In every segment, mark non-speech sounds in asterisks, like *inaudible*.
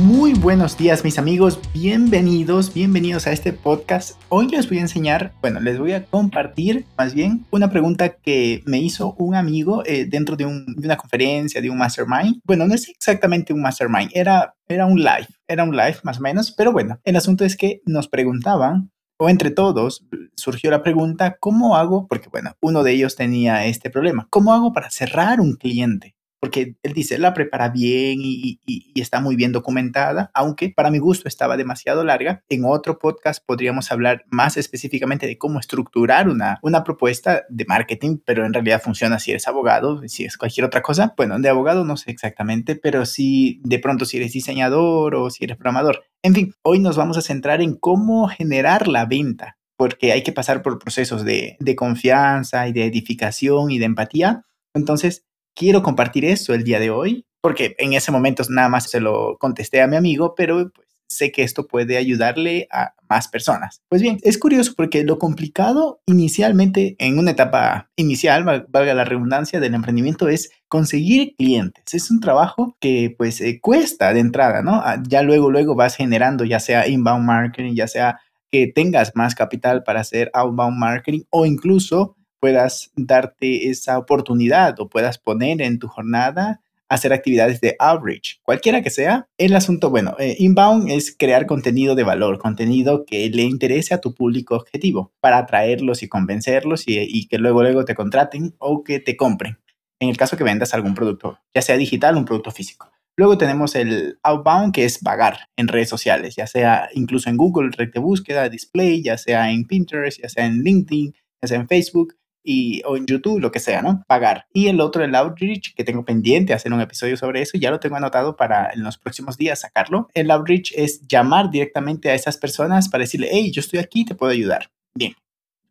Muy buenos días mis amigos, bienvenidos, bienvenidos a este podcast. Hoy les voy a enseñar, bueno, les voy a compartir más bien una pregunta que me hizo un amigo eh, dentro de, una conferencia, de un mastermind. Bueno, no es exactamente un mastermind, era, era un live, era un live más o menos, pero bueno, el asunto es que nos preguntaban o entre todos surgió la pregunta, ¿cómo hago? Porque bueno, uno de ellos tenía este problema, ¿cómo hago para cerrar un cliente? Porque él dice, la prepara bien y, está muy bien documentada, aunque para mi gusto estaba demasiado larga. En otro podcast podríamos hablar más específicamente de cómo estructurar una, una propuesta de marketing, pero en realidad funciona si eres abogado, si es cualquier otra cosa. Bueno, de abogado no sé exactamente, pero sí de pronto si eres diseñador o si eres programador. En fin, hoy nos vamos a centrar en cómo generar la venta porque hay que pasar por procesos de, de confianza y de edificación y de empatía. Entonces, quiero compartir esto el día de hoy, porque en ese momento nada más se lo contesté a mi amigo, pero pues, sé que esto puede ayudarle a más personas. Pues bien, es curioso porque lo complicado inicialmente, en una etapa inicial, valga la redundancia, del emprendimiento es conseguir clientes. Es un trabajo que pues eh, cuesta de entrada, ¿no? Ah, ya luego, luego vas generando, ya sea inbound marketing, ya sea que tengas más capital para hacer outbound marketing o incluso puedas darte esa oportunidad o puedas poner en tu jornada hacer actividades de outreach, cualquiera que sea. El asunto, bueno, eh, inbound es crear contenido de valor, contenido que le interese a tu público objetivo para atraerlos y convencerlos y, que luego, luego te contraten o que te compren. En el caso que vendas algún producto, ya sea digital o un producto físico. Luego tenemos el outbound, que es pagar en redes sociales, ya sea incluso en Google, red de búsqueda, display, ya sea en Pinterest, ya sea en LinkedIn, ya sea en Facebook y, o en YouTube, lo que sea, ¿no? Pagar. Y el otro, el outreach, que tengo pendiente hacer un episodio sobre eso, ya lo tengo anotado para en los próximos días sacarlo. El outreach es llamar directamente a esas personas para decirle, hey, yo estoy aquí, te puedo ayudar. Bien.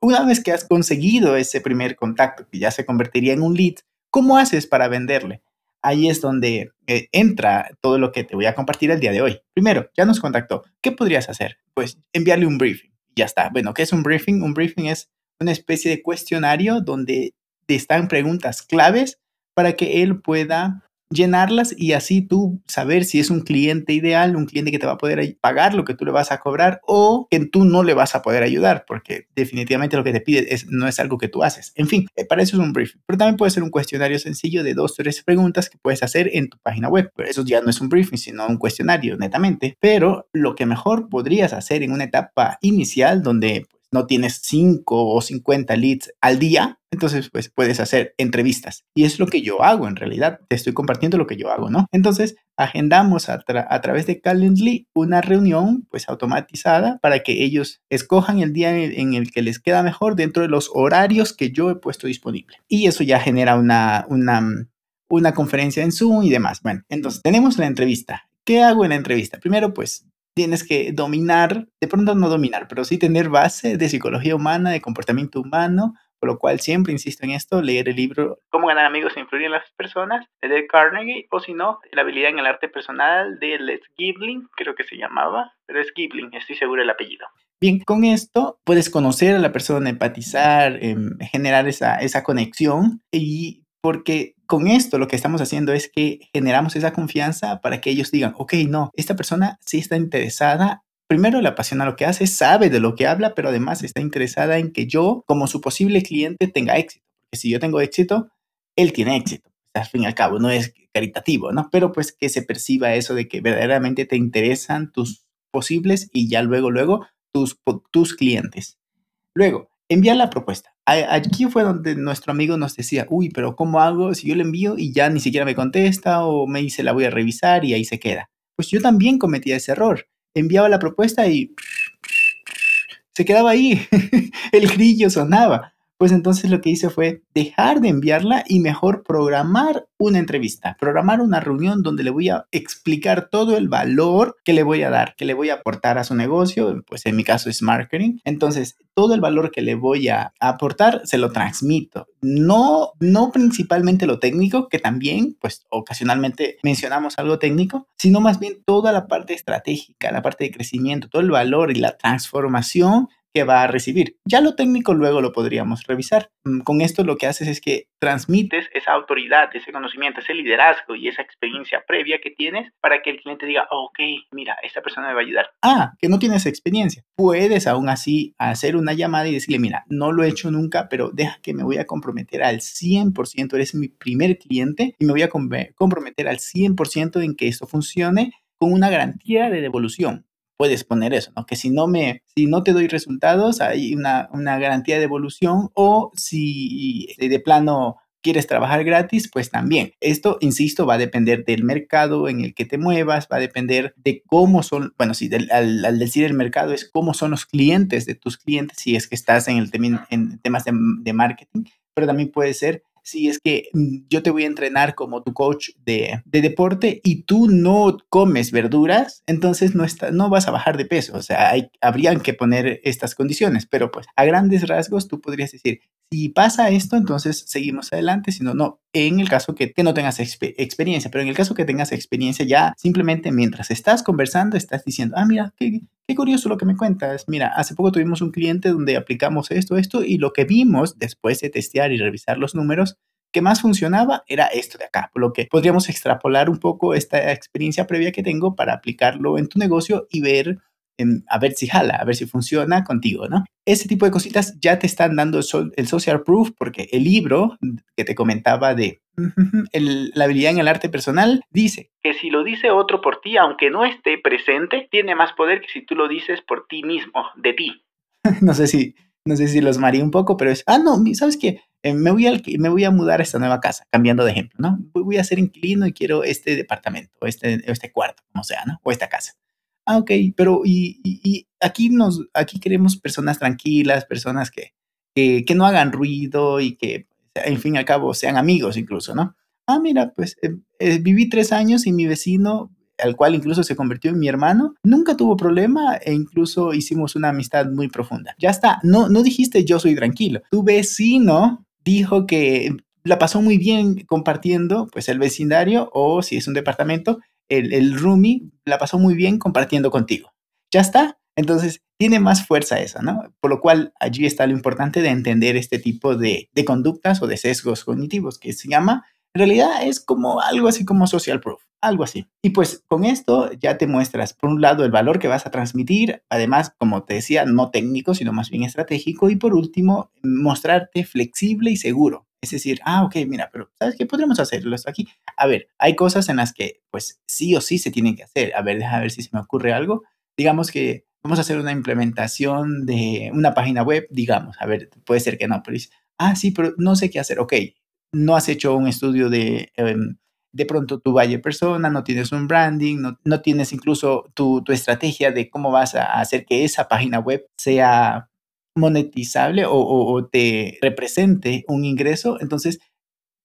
Una vez que has conseguido ese primer contacto, que ya se convertiría en un lead, ¿cómo haces para venderle? Ahí es donde eh, entra todo lo que te voy a compartir el día de hoy. Primero, ya nos contactó. ¿Qué podrías hacer? Pues enviarle un briefing. Ya está. Bueno, ¿qué es un briefing? Un briefing es una especie de cuestionario donde están preguntas claves para que él pueda llenarlas y así tú saber si es un cliente ideal, un cliente que te va a poder pagar lo que tú le vas a cobrar o que tú no le vas a poder ayudar, porque definitivamente lo que te pide es, no es algo que tú haces. En fin, eh, para eso es un briefing, pero también puede ser un cuestionario sencillo de dos tres preguntas que puedes hacer en tu página web. Pero eso ya no es un briefing, sino un cuestionario, netamente. Pero lo que mejor podrías hacer en una etapa inicial donde no tienes 5 o 50 leads al día, entonces pues puedes hacer entrevistas. Y es lo que yo hago en realidad. Te estoy compartiendo lo que yo hago, ¿no? Entonces agendamos a, través de Calendly una reunión pues automatizada para que ellos escojan el día en el que les queda mejor dentro de los horarios que yo he puesto disponible. Y eso ya genera una, una, una conferencia en Zoom y demás. Bueno, entonces tenemos la entrevista. ¿Qué hago en la entrevista? Primero, pues tienes que dominar, de pronto no dominar, pero sí tener base de psicología humana, de comportamiento humano, por lo cual siempre insisto en esto, leer el libro Cómo ganar amigos e influir en las personas de Dale Carnegie, o si no, La habilidad en el arte personal de Les Gibling, creo que se llamaba, pero es Gibling, estoy seguro del apellido. Bien, con esto puedes conocer a la persona, empatizar, em, generar esa, esa conexión y porque con esto lo que estamos haciendo es que generamos esa confianza para que ellos digan, ok, no, esta persona sí está interesada. Primero le apasiona lo que hace, sabe de lo que habla, pero además está interesada en que yo, como su posible cliente, tenga éxito. Porque si yo tengo éxito, él tiene éxito. Al fin y al cabo, no es caritativo, ¿no? Pero pues que se perciba eso de que verdaderamente te interesan tus posibles y ya luego, luego, tus, tus clientes. Luego, envía la propuesta. Aquí fue donde nuestro amigo nos decía, uy, pero ¿cómo hago si yo le envío y ya ni siquiera me contesta o me dice la voy a revisar y ahí se queda? Pues yo también cometía ese error. Enviaba la propuesta y se quedaba ahí. *laughs* El grillo sonaba. Pues entonces lo que hice fue dejar de enviarla y mejor programar una entrevista, programar una reunión donde le voy a explicar todo el valor que le voy a dar, que le voy a aportar a su negocio, pues en mi caso es marketing. Entonces, todo el valor que le voy a aportar se lo transmito. No, no principalmente lo técnico, que también, pues ocasionalmente mencionamos algo técnico, sino más bien toda la parte estratégica, la parte de crecimiento, todo el valor y la transformación que va a recibir. Ya lo técnico luego lo podríamos revisar. Mm, con esto lo que haces es que transmites esa autoridad, ese conocimiento, ese liderazgo y esa experiencia previa que tienes para que el cliente diga, ok, mira, esta persona me va a ayudar. Ah, que no tienes experiencia. Puedes aún así hacer una llamada y decirle, mira, no lo he hecho nunca, pero deja que me voy a comprometer al 100%, eres mi primer cliente y me voy a comprometer al 100% en que esto funcione con una garantía de devolución puedes poner eso, ¿no? Que si no me, si no te doy resultados, hay una, una garantía de devolución o si de plano quieres trabajar gratis, pues también. Esto, insisto, va a depender del mercado en el que te muevas, va a depender de cómo son, bueno, si al, decir el mercado es cómo son los clientes de tus clientes, si es que estás en, el en temas de marketing, pero también puede ser si es que mm, yo te voy a entrenar como tu coach de, deporte y tú no comes verduras, entonces no, está, no vas a bajar de peso. O sea, hay, habrían que poner estas condiciones, pero pues a grandes rasgos tú podrías decir, si pasa esto, entonces seguimos adelante, si no, no. En el caso que, que no tengas experiencia, pero en el caso que tengas experiencia, ya simplemente mientras estás conversando, estás diciendo, ah, mira, qué, qué curioso lo que me cuentas. Mira, hace poco tuvimos un cliente donde aplicamos esto, esto, y lo que vimos después de testear y revisar los números que más funcionaba era esto de acá, por lo que podríamos extrapolar un poco esta experiencia previa que tengo para aplicarlo en tu negocio y ver a ver si jala, a ver si funciona contigo, ¿no? Ese tipo de cositas ya te están dando el, social proof porque el libro que te comentaba de *laughs* la habilidad en el arte personal dice que si lo dice otro por ti, aunque no esté presente, tiene más poder que si tú lo dices por ti mismo, de ti. *laughs* no sé si, no sé si los maría un poco, pero es, ah, no, ¿sabes qué? Eh, me, voy a, me voy a mudar a esta nueva casa, cambiando de ejemplo, ¿no? Voy a ser inquilino y quiero este departamento, o este, este cuarto, como sea, ¿no? O esta casa ah, ok, pero y, aquí nos, aquí queremos personas tranquilas, personas que, que, no hagan ruido y que, en fin y al cabo, sean amigos incluso, ¿no? Ah, mira, pues eh, eh, viví tres años y mi vecino, al cual incluso se convirtió en mi hermano, nunca tuvo problema e incluso hicimos una amistad muy profunda. Ya está, no, no dijiste yo soy tranquilo. Tu vecino dijo que la pasó muy bien compartiendo pues el vecindario o si es un departamento el, el roomie la pasó muy bien compartiendo contigo. Ya está. Entonces, tiene más fuerza eso, ¿no? Por lo cual, allí está lo importante de entender este tipo de, de conductas o de sesgos cognitivos que se llama, en realidad es como algo así como social proof, algo así. Y pues con esto ya te muestras, por un lado, el valor que vas a transmitir, además, como te decía, no técnico, sino más bien estratégico, y por último, mostrarte flexible y seguro. Es decir, ah, ok, mira, pero ¿sabes qué? Podríamos hacerlo esto aquí. A ver, hay cosas en las que, pues, sí o sí se tienen que hacer. A ver, déjame ver si se me ocurre algo. Digamos que vamos a hacer una implementación de una página web, digamos. A ver, puede ser que no, pero dices, ah, sí, pero no sé qué hacer. Ok, no has hecho un estudio de, em, de pronto tu valle persona, no tienes un branding, no, no tienes incluso tu, tu estrategia de cómo vas a hacer que esa página web sea monetizable o, te represente un ingreso, entonces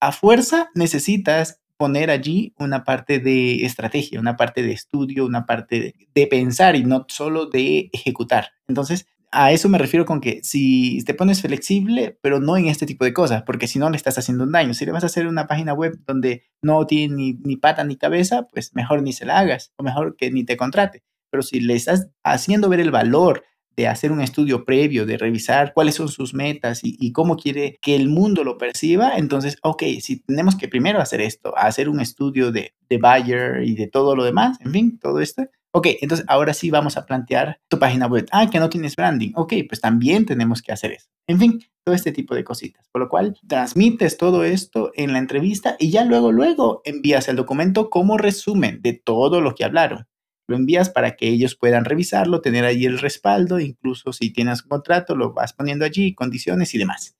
a fuerza necesitas poner allí una parte de estrategia, una parte de estudio, una parte de, pensar y no solo de ejecutar. Entonces, a eso me refiero con que si te pones flexible, pero no en este tipo de cosas, porque si no le estás haciendo un daño. Si le vas a hacer una página web donde no tiene ni, ni pata ni cabeza, pues mejor ni se la hagas o mejor que ni te contrate. Pero si le estás haciendo ver el valor de hacer un estudio previo, de revisar cuáles son sus metas y, cómo quiere que el mundo lo perciba, entonces, ok, si tenemos que primero hacer esto, hacer un estudio de, de buyer y de todo lo demás, en fin, todo esto. Ok, entonces ahora sí vamos a plantear tu página web. Ah, que no tienes branding. Ok, pues también tenemos que hacer eso. En fin, todo este tipo de cositas. Por lo cual, transmites todo esto en la entrevista y ya luego, luego envías el documento como resumen de todo lo que hablaron lo envías para que ellos puedan revisarlo, tener ahí el respaldo, incluso si tienes un contrato, lo vas poniendo allí, condiciones y demás.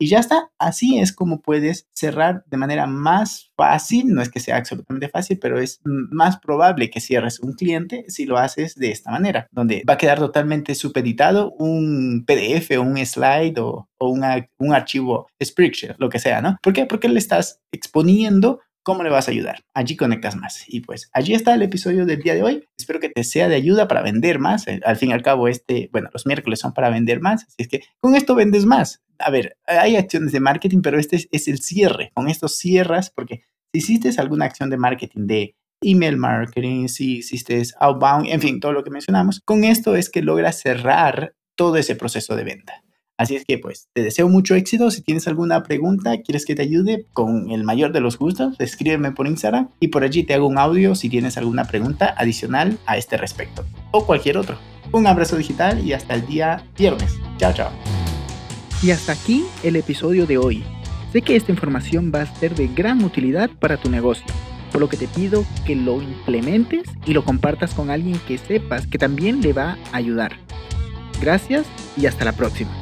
y ya está. Así es como puedes cerrar de manera más fácil, no es que sea absolutamente fácil, pero es más probable que cierres un cliente si lo haces de esta manera, donde va a quedar totalmente supeditado un PDF o un slide o, un archivo Spreadsheet, lo que sea, ¿no? ¿Por qué? Porque le estás exponiendo ¿Cómo le vas a ayudar? Allí conectas más. Y pues allí está el episodio del día de hoy. Espero que te sea de ayuda para vender más. Eh, al fin y al cabo, este, bueno, los miércoles son para vender más. Así es que con esto vendes más. A ver, hay acciones de marketing, pero este es, el cierre. Con esto cierras porque si hiciste alguna acción de marketing de email marketing, si hiciste outbound, en fin, todo lo que mencionamos, con esto es que logras cerrar todo ese proceso de venta. Así es que pues te deseo mucho éxito. Si tienes alguna pregunta, quieres que te ayude con el mayor de los gustos, escríbeme por Instagram y por allí te hago un audio si tienes alguna pregunta adicional a este respecto o cualquier otro. Un abrazo digital y hasta el día viernes. Chao, chao. Y hasta aquí el episodio de hoy. Sé que esta información va a ser de gran utilidad para tu negocio, por lo que te pido que lo implementes y lo compartas con alguien que sepas que también le va a ayudar. Gracias y hasta la próxima.